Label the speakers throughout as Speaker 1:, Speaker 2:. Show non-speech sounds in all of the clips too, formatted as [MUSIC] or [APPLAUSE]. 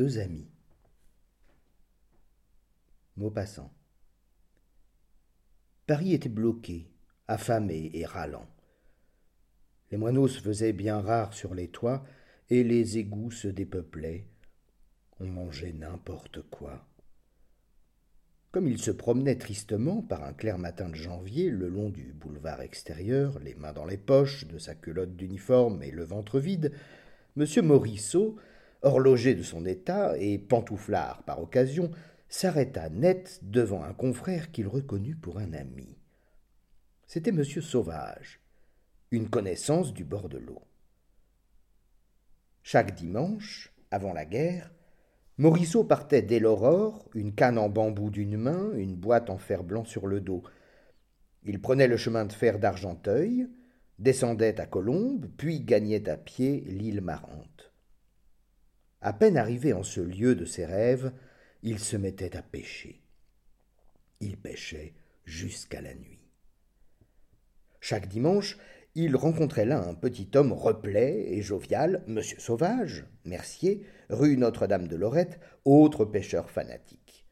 Speaker 1: deux amis. Maupassant. Paris était bloqué, affamé et râlant. Les moineaux se faisaient bien rares sur les toits, et les égouts se dépeuplaient. On mangeait n'importe quoi. Comme il se promenait tristement par un clair matin de janvier le long du boulevard extérieur, les mains dans les poches de sa culotte d'uniforme et le ventre vide, M. Morisseau, horloger de son état et pantouflard par occasion, s'arrêta net devant un confrère qu'il reconnut pour un ami. C'était M. Sauvage, une connaissance du bord de l'eau. Chaque dimanche, avant la guerre, Morisseau partait dès l'aurore, une canne en bambou d'une main, une boîte en fer blanc sur le dos. Il prenait le chemin de fer d'Argenteuil, descendait à Colombes, puis gagnait à pied l'île Marante. À peine arrivé en ce lieu de ses rêves, il se mettait à pêcher. Il pêchait jusqu'à la nuit. Chaque dimanche, il rencontrait là un petit homme replet et jovial, Monsieur Sauvage, mercier, rue Notre-Dame de Lorette, autre pêcheur fanatique.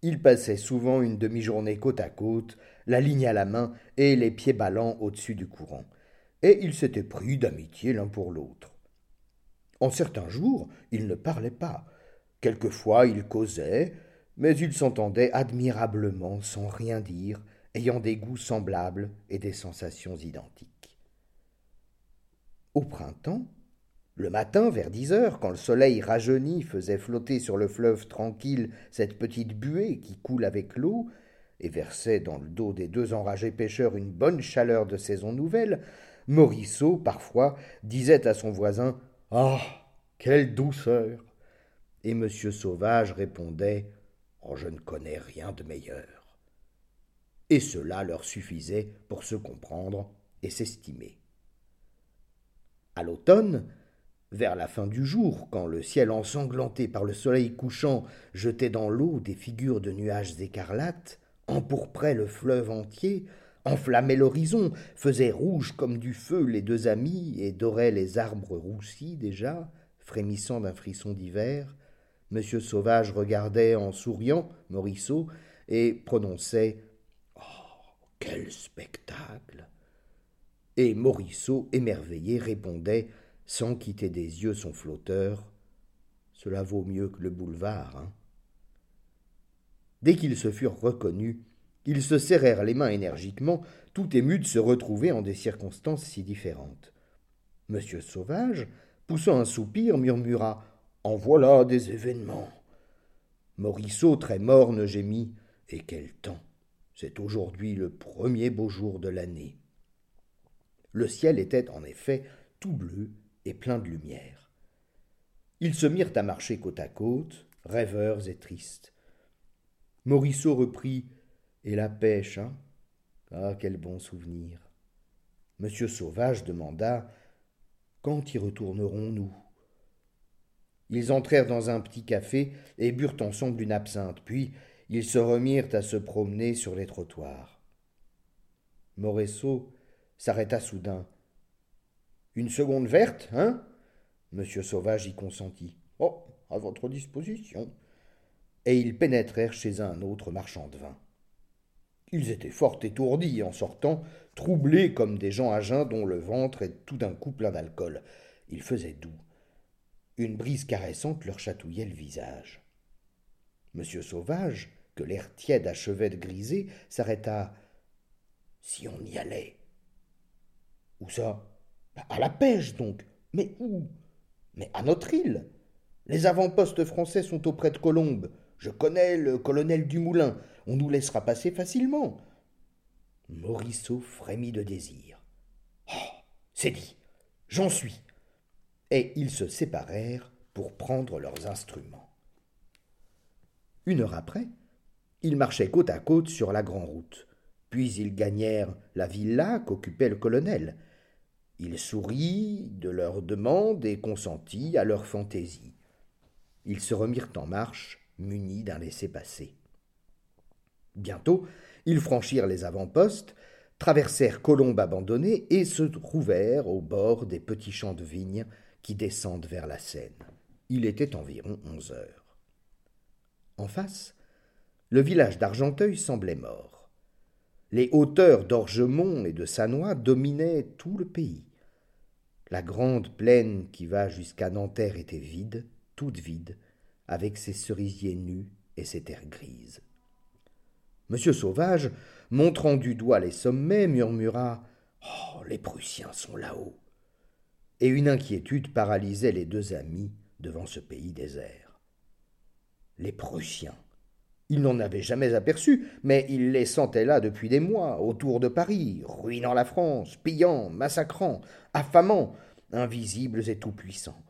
Speaker 1: Il passait souvent une demi-journée côte à côte, la ligne à la main et les pieds ballants au-dessus du courant, et ils s'étaient pris d'amitié l'un pour l'autre. En certains jours, ils ne parlaient pas. Quelquefois, ils causaient, mais ils s'entendaient admirablement sans rien dire, ayant des goûts semblables et des sensations identiques. Au printemps, le matin, vers dix heures, quand le soleil rajeuni faisait flotter sur le fleuve tranquille cette petite buée qui coule avec l'eau, et versait dans le dos des deux enragés pêcheurs une bonne chaleur de saison nouvelle, Morisseau, parfois, disait à son voisin Ah Quelle douceur Et M. Sauvage répondait Oh, je ne connais rien de meilleur et cela leur suffisait pour se comprendre et s'estimer. À l'automne, vers la fin du jour, quand le ciel ensanglanté par le soleil couchant jetait dans l'eau des figures de nuages écarlates, empourprait le fleuve entier, enflammait l'horizon, faisait rouge comme du feu les deux amis et dorait les arbres roussis déjà, frémissant d'un frisson d'hiver, Monsieur Sauvage regardait en souriant Morisseau et prononçait quel spectacle! Et Morisseau, émerveillé, répondait, sans quitter des yeux son flotteur Cela vaut mieux que le boulevard, hein! Dès qu'ils se furent reconnus, ils se serrèrent les mains énergiquement, tout émus de se retrouver en des circonstances si différentes. Monsieur Sauvage, poussant un soupir, murmura En voilà des événements. Morisseau, très morne, gémit Et quel temps c'est aujourd'hui le premier beau jour de l'année. Le ciel était en effet tout bleu et plein de lumière. Ils se mirent à marcher côte à côte, rêveurs et tristes. Morisseau reprit Et la pêche, hein Ah, quel bon souvenir Monsieur Sauvage demanda Quand y retournerons-nous? Ils entrèrent dans un petit café et burent ensemble une absinthe, puis ils se remirent à se promener sur les trottoirs. Moresseau s'arrêta soudain. Une seconde verte, hein Monsieur Sauvage y consentit. Oh, à votre disposition. Et ils pénétrèrent chez un autre marchand de vin. Ils étaient fort étourdis en sortant, troublés comme des gens à jeun dont le ventre est tout d'un coup plein d'alcool. Il faisait doux. Une brise caressante leur chatouillait le visage. Monsieur Sauvage, que l'air tiède achevait de griser, s'arrêta. Si on y allait. Où ça? Bah, À la pêche, donc. Mais où? Mais à notre île. Les avant-postes français sont auprès de Colombes. Je connais le colonel Dumoulin. On nous laissera passer facilement. Morisseau frémit de désir. Oh C'est dit. J'en suis. Et ils se séparèrent pour prendre leurs instruments. Une heure après, ils marchaient côte à côte sur la grande route. Puis ils gagnèrent la villa qu'occupait le colonel. Il sourit de leurs demandes et consentit à leurs fantaisies. Ils se remirent en marche, munis d'un laissez-passer. Bientôt, ils franchirent les avant-postes, traversèrent Colombes abandonnées et se trouvèrent au bord des petits champs de vignes qui descendent vers la Seine. Il était environ onze heures. En face, le village d'Argenteuil semblait mort. Les hauteurs d'Orgemont et de Sanois dominaient tout le pays. La grande plaine qui va jusqu'à Nanterre était vide, toute vide, avec ses cerisiers nus et ses terres grises. Monsieur Sauvage, montrant du doigt les sommets, murmura Oh, les Prussiens sont là-haut. Et une inquiétude paralysait les deux amis devant ce pays désert. Les Prussiens. Ils n'en avaient jamais aperçu, mais ils les sentaient là depuis des mois, autour de Paris, ruinant la France, pillant, massacrant, affamant, invisibles et tout-puissants.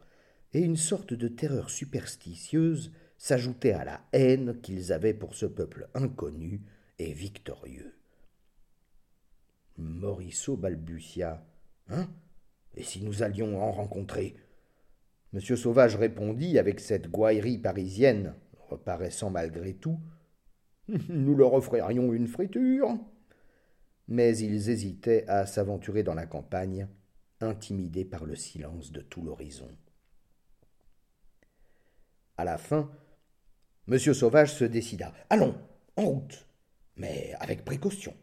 Speaker 1: Et une sorte de terreur superstitieuse s'ajoutait à la haine qu'ils avaient pour ce peuple inconnu et victorieux. Morisseau balbutia. Hein? Et si nous allions en rencontrer? Monsieur Sauvage répondit avec cette gouaillerie parisienne, reparaissant malgré tout. Nous leur offririons une friture. Mais ils hésitaient à s'aventurer dans la campagne, intimidés par le silence de tout l'horizon. À la fin, Monsieur Sauvage se décida. Allons, en route, mais avec précaution.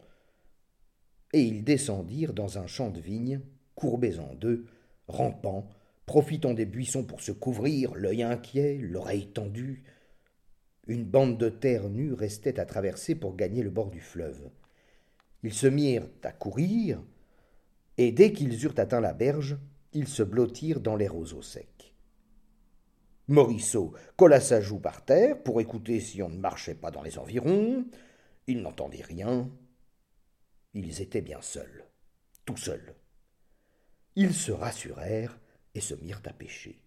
Speaker 1: Et ils descendirent dans un champ de vignes, courbés en deux, rampant, profitant des buissons pour se couvrir, l'œil inquiet, l'oreille tendue. Une bande de terre nue restait à traverser pour gagner le bord du fleuve. Ils se mirent à courir, et dès qu'ils eurent atteint la berge, ils se blottirent dans les roseaux secs. Morisseau colla sa joue par terre pour écouter si on ne marchait pas dans les environs. Il n'entendit rien. Ils étaient bien seuls, tout seuls. Ils se rassurèrent et se mirent à pêcher.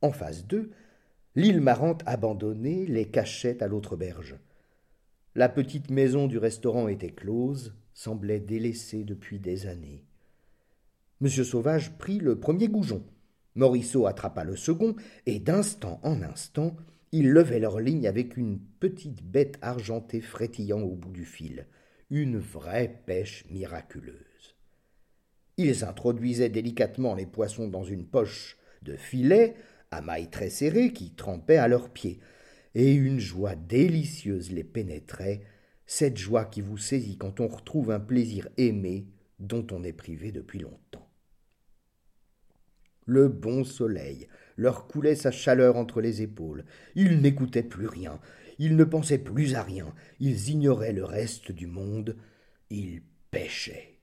Speaker 1: En face d'eux, l'île marante abandonnée les cachait à l'autre berge. La petite maison du restaurant était close, semblait délaissée depuis des années. Monsieur Sauvage prit le premier goujon. Morisseau attrapa le second, et d'instant en instant, ils levaient leur ligne avec une petite bête argentée frétillant au bout du fil. Une vraie pêche miraculeuse. Ils introduisaient délicatement les poissons dans une poche de filet à mailles très serrées qui trempaient à leurs pieds, et une joie délicieuse les pénétrait, cette joie qui vous saisit quand on retrouve un plaisir aimé dont on est privé depuis longtemps. Le bon soleil leur coulait sa chaleur entre les épaules. Ils n'écoutaient plus rien, ils ne pensaient plus à rien, ils ignoraient le reste du monde, ils pêchaient.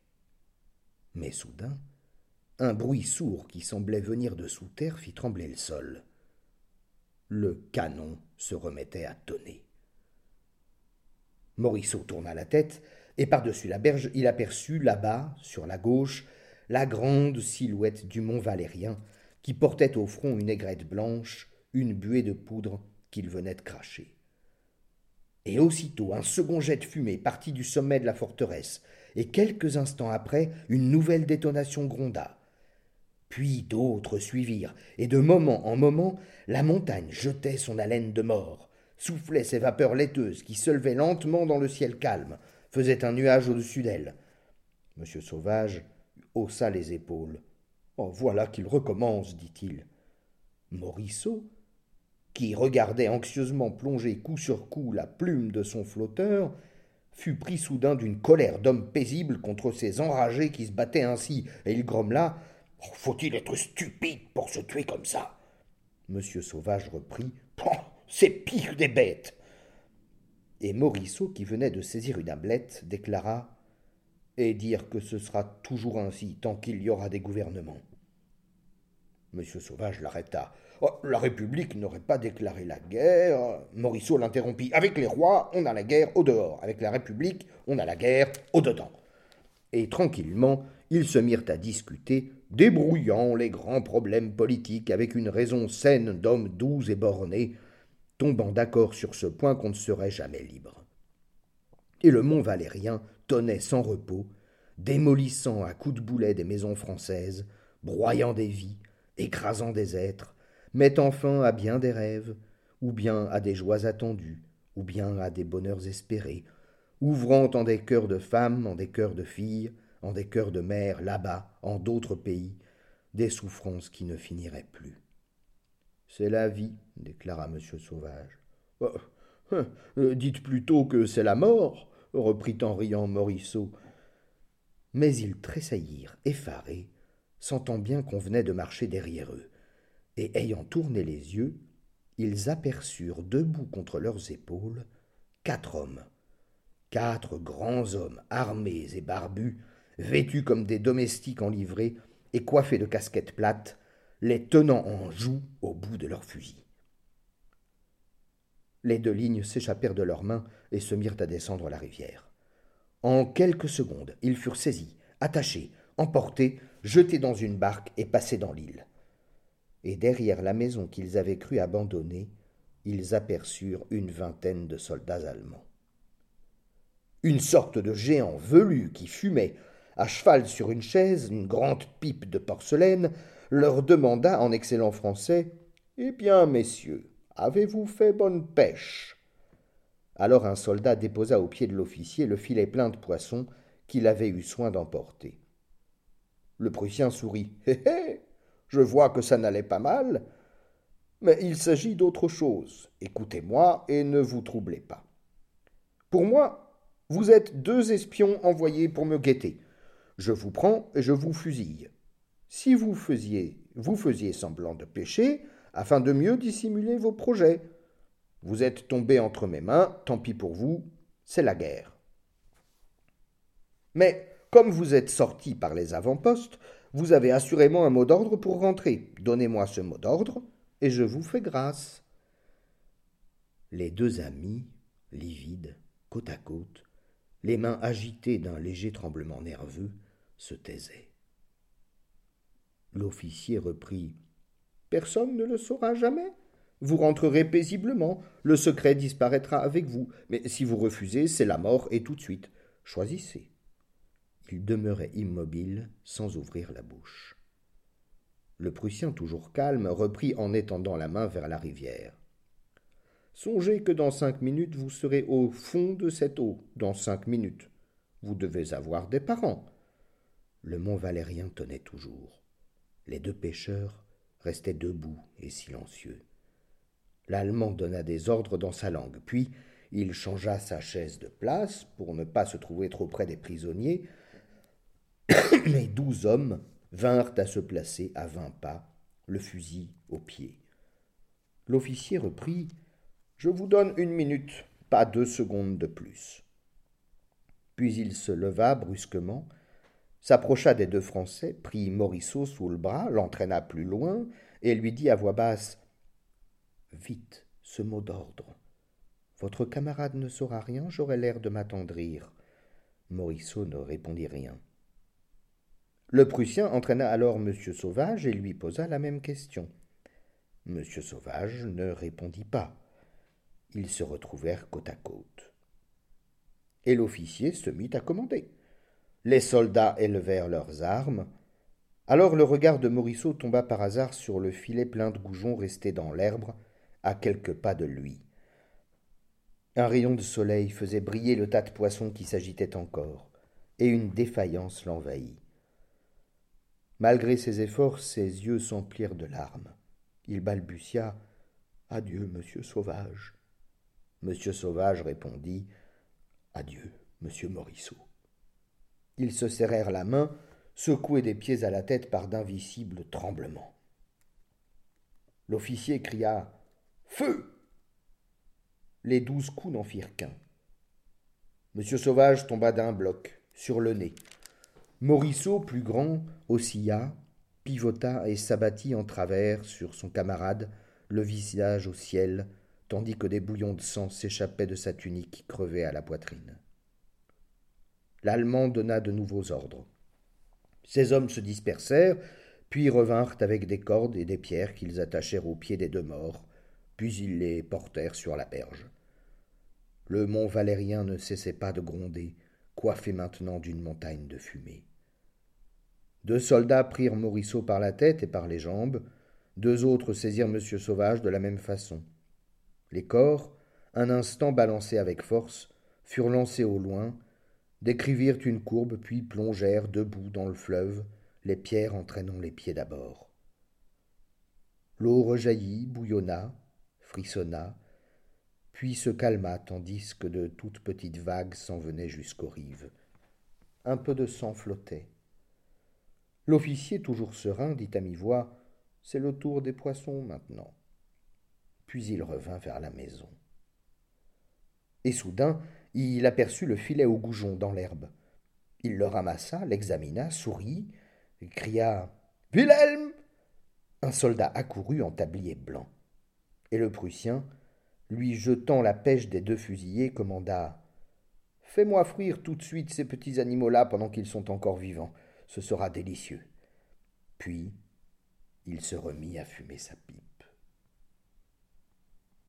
Speaker 1: Mais soudain, un bruit sourd qui semblait venir de sous terre fit trembler le sol. Le canon se remettait à tonner. Morisseau tourna la tête, et par-dessus la berge, il aperçut là-bas, sur la gauche, la grande silhouette du mont Valérien, qui portait au front une aigrette blanche, une buée de poudre qu'il venait de cracher. Et aussitôt un second jet de fumée partit du sommet de la forteresse, et quelques instants après une nouvelle détonation gronda. Puis d'autres suivirent, et de moment en moment la montagne jetait son haleine de mort, soufflait ses vapeurs laiteuses qui se levaient lentement dans le ciel calme, faisait un nuage au-dessus d'elle. Monsieur Sauvage haussa les épaules. Oh, voilà qu'il recommence, dit-il. Morisseau, qui regardait anxieusement plonger coup sur coup la plume de son flotteur, fut pris soudain d'une colère d'homme paisible contre ces enragés qui se battaient ainsi, et il grommela oh, Faut-il être stupide pour se tuer comme ça? Monsieur Sauvage reprit C'est pire des bêtes Et Morisseau, qui venait de saisir une ablette, déclara Et dire que ce sera toujours ainsi tant qu'il y aura des gouvernements. Monsieur Sauvage l'arrêta. Oh, la République n'aurait pas déclaré la guerre. Morisseau l'interrompit. Avec les rois, on a la guerre au dehors. Avec la République, on a la guerre au dedans. Et tranquillement, ils se mirent à discuter, débrouillant les grands problèmes politiques avec une raison saine d'hommes doux et bornés, tombant d'accord sur ce point qu'on ne serait jamais libre. Et le mont Valérien tonnait sans repos, démolissant à coups de boulet des maisons françaises, broyant des vies, écrasant des êtres, mettant fin à bien des rêves, ou bien à des joies attendues, ou bien à des bonheurs espérés, ouvrant en des cœurs de femmes, en des cœurs de filles, en des cœurs de mères, là-bas, en d'autres pays, des souffrances qui ne finiraient plus. C'est la vie, déclara M. Sauvage. Oh, hein, dites plutôt que c'est la mort, reprit en riant Morisseau. Mais ils tressaillirent, effarés, sentant bien qu'on venait de marcher derrière eux, et ayant tourné les yeux, ils aperçurent debout contre leurs épaules quatre hommes, quatre grands hommes armés et barbus, vêtus comme des domestiques en livrée et coiffés de casquettes plates, les tenant en joue au bout de leurs fusils. Les deux lignes s'échappèrent de leurs mains et se mirent à descendre la rivière. En quelques secondes, ils furent saisis, attachés, emportés, jetés dans une barque et passés dans l'île. Et derrière la maison qu'ils avaient cru abandonner, ils aperçurent une vingtaine de soldats allemands. Une sorte de géant velu qui fumait, à cheval sur une chaise, une grande pipe de porcelaine, leur demanda en excellent français Eh bien, messieurs, avez-vous fait bonne pêche? Alors un soldat déposa au pied de l'officier le filet plein de poissons qu'il avait eu soin d'emporter. Le Prussien sourit. Hé hé Je vois que ça n'allait pas mal. Mais il s'agit d'autre chose. Écoutez-moi et ne vous troublez pas. Pour moi, vous êtes deux espions envoyés pour me guetter. Je vous prends et je vous fusille. Si vous faisiez, vous faisiez semblant de pêcher, afin de mieux dissimuler vos projets. Vous êtes tombé entre mes mains, tant pis pour vous, c'est la guerre. Mais comme vous êtes sorti par les avant-postes, vous avez assurément un mot d'ordre pour rentrer. Donnez-moi ce mot d'ordre, et je vous fais grâce. Les deux amis, livides, côte à côte, les mains agitées d'un léger tremblement nerveux, se taisaient. L'officier reprit. Personne ne le saura jamais. Vous rentrerez paisiblement, le secret disparaîtra avec vous, mais si vous refusez, c'est la mort et tout de suite. Choisissez. Il demeurait immobile, sans ouvrir la bouche. Le Prussien, toujours calme, reprit en étendant la main vers la rivière. Songez que dans cinq minutes vous serez au fond de cette eau, dans cinq minutes. Vous devez avoir des parents. Le mont Valérien tenait toujours. Les deux pêcheurs restaient debout et silencieux. L'Allemand donna des ordres dans sa langue, puis il changea sa chaise de place pour ne pas se trouver trop près des prisonniers, [COUGHS] les douze hommes vinrent à se placer à vingt pas, le fusil au pied. L'officier reprit Je vous donne une minute, pas deux secondes de plus. Puis il se leva brusquement, s'approcha des deux Français, prit Morisseau sous le bras, l'entraîna plus loin, et lui dit à voix basse Vite, ce mot d'ordre. Votre camarade ne saura rien, j'aurai l'air de m'attendrir. Morisseau ne répondit rien. Le Prussien entraîna alors M. Sauvage et lui posa la même question. M. Sauvage ne répondit pas. Ils se retrouvèrent côte à côte. Et l'officier se mit à commander. Les soldats élevèrent leurs armes. Alors le regard de Morisseau tomba par hasard sur le filet plein de goujons resté dans l'herbe, à quelques pas de lui. Un rayon de soleil faisait briller le tas de poissons qui s'agitait encore, et une défaillance l'envahit. Malgré ses efforts, ses yeux s'emplirent de larmes. Il balbutia Adieu, monsieur Sauvage. Monsieur Sauvage répondit Adieu, monsieur Morisseau. Ils se serrèrent la main, secoués des pieds à la tête par d'invisibles tremblements. L'officier cria Feu Les douze coups n'en firent qu'un. Monsieur Sauvage tomba d'un bloc, sur le nez. Morisseau, plus grand, oscilla, pivota et s'abattit en travers sur son camarade, le visage au ciel, tandis que des bouillons de sang s'échappaient de sa tunique crevée à la poitrine. L'Allemand donna de nouveaux ordres. Ces hommes se dispersèrent, puis revinrent avec des cordes et des pierres qu'ils attachèrent aux pieds des deux morts, puis ils les portèrent sur la berge. Le mont Valérien ne cessait pas de gronder, coiffé maintenant d'une montagne de fumée. Deux soldats prirent Morisseau par la tête et par les jambes, deux autres saisirent Monsieur Sauvage de la même façon. Les corps, un instant balancés avec force, furent lancés au loin, décrivirent une courbe, puis plongèrent debout dans le fleuve, les pierres entraînant les pieds d'abord. L'eau rejaillit, bouillonna, frissonna, puis se calma tandis que de toutes petites vagues s'en venaient jusqu'aux rives. Un peu de sang flottait. L'officier, toujours serein, dit à mi-voix C'est le tour des poissons maintenant. Puis il revint vers la maison. Et soudain, il aperçut le filet au goujon dans l'herbe. Il le ramassa, l'examina, sourit, cria Wilhelm Un soldat accourut en tablier blanc. Et le Prussien, lui jetant la pêche des deux fusillés, commanda Fais-moi frire tout de suite ces petits animaux-là pendant qu'ils sont encore vivants. Ce sera délicieux. Puis il se remit à fumer sa pipe.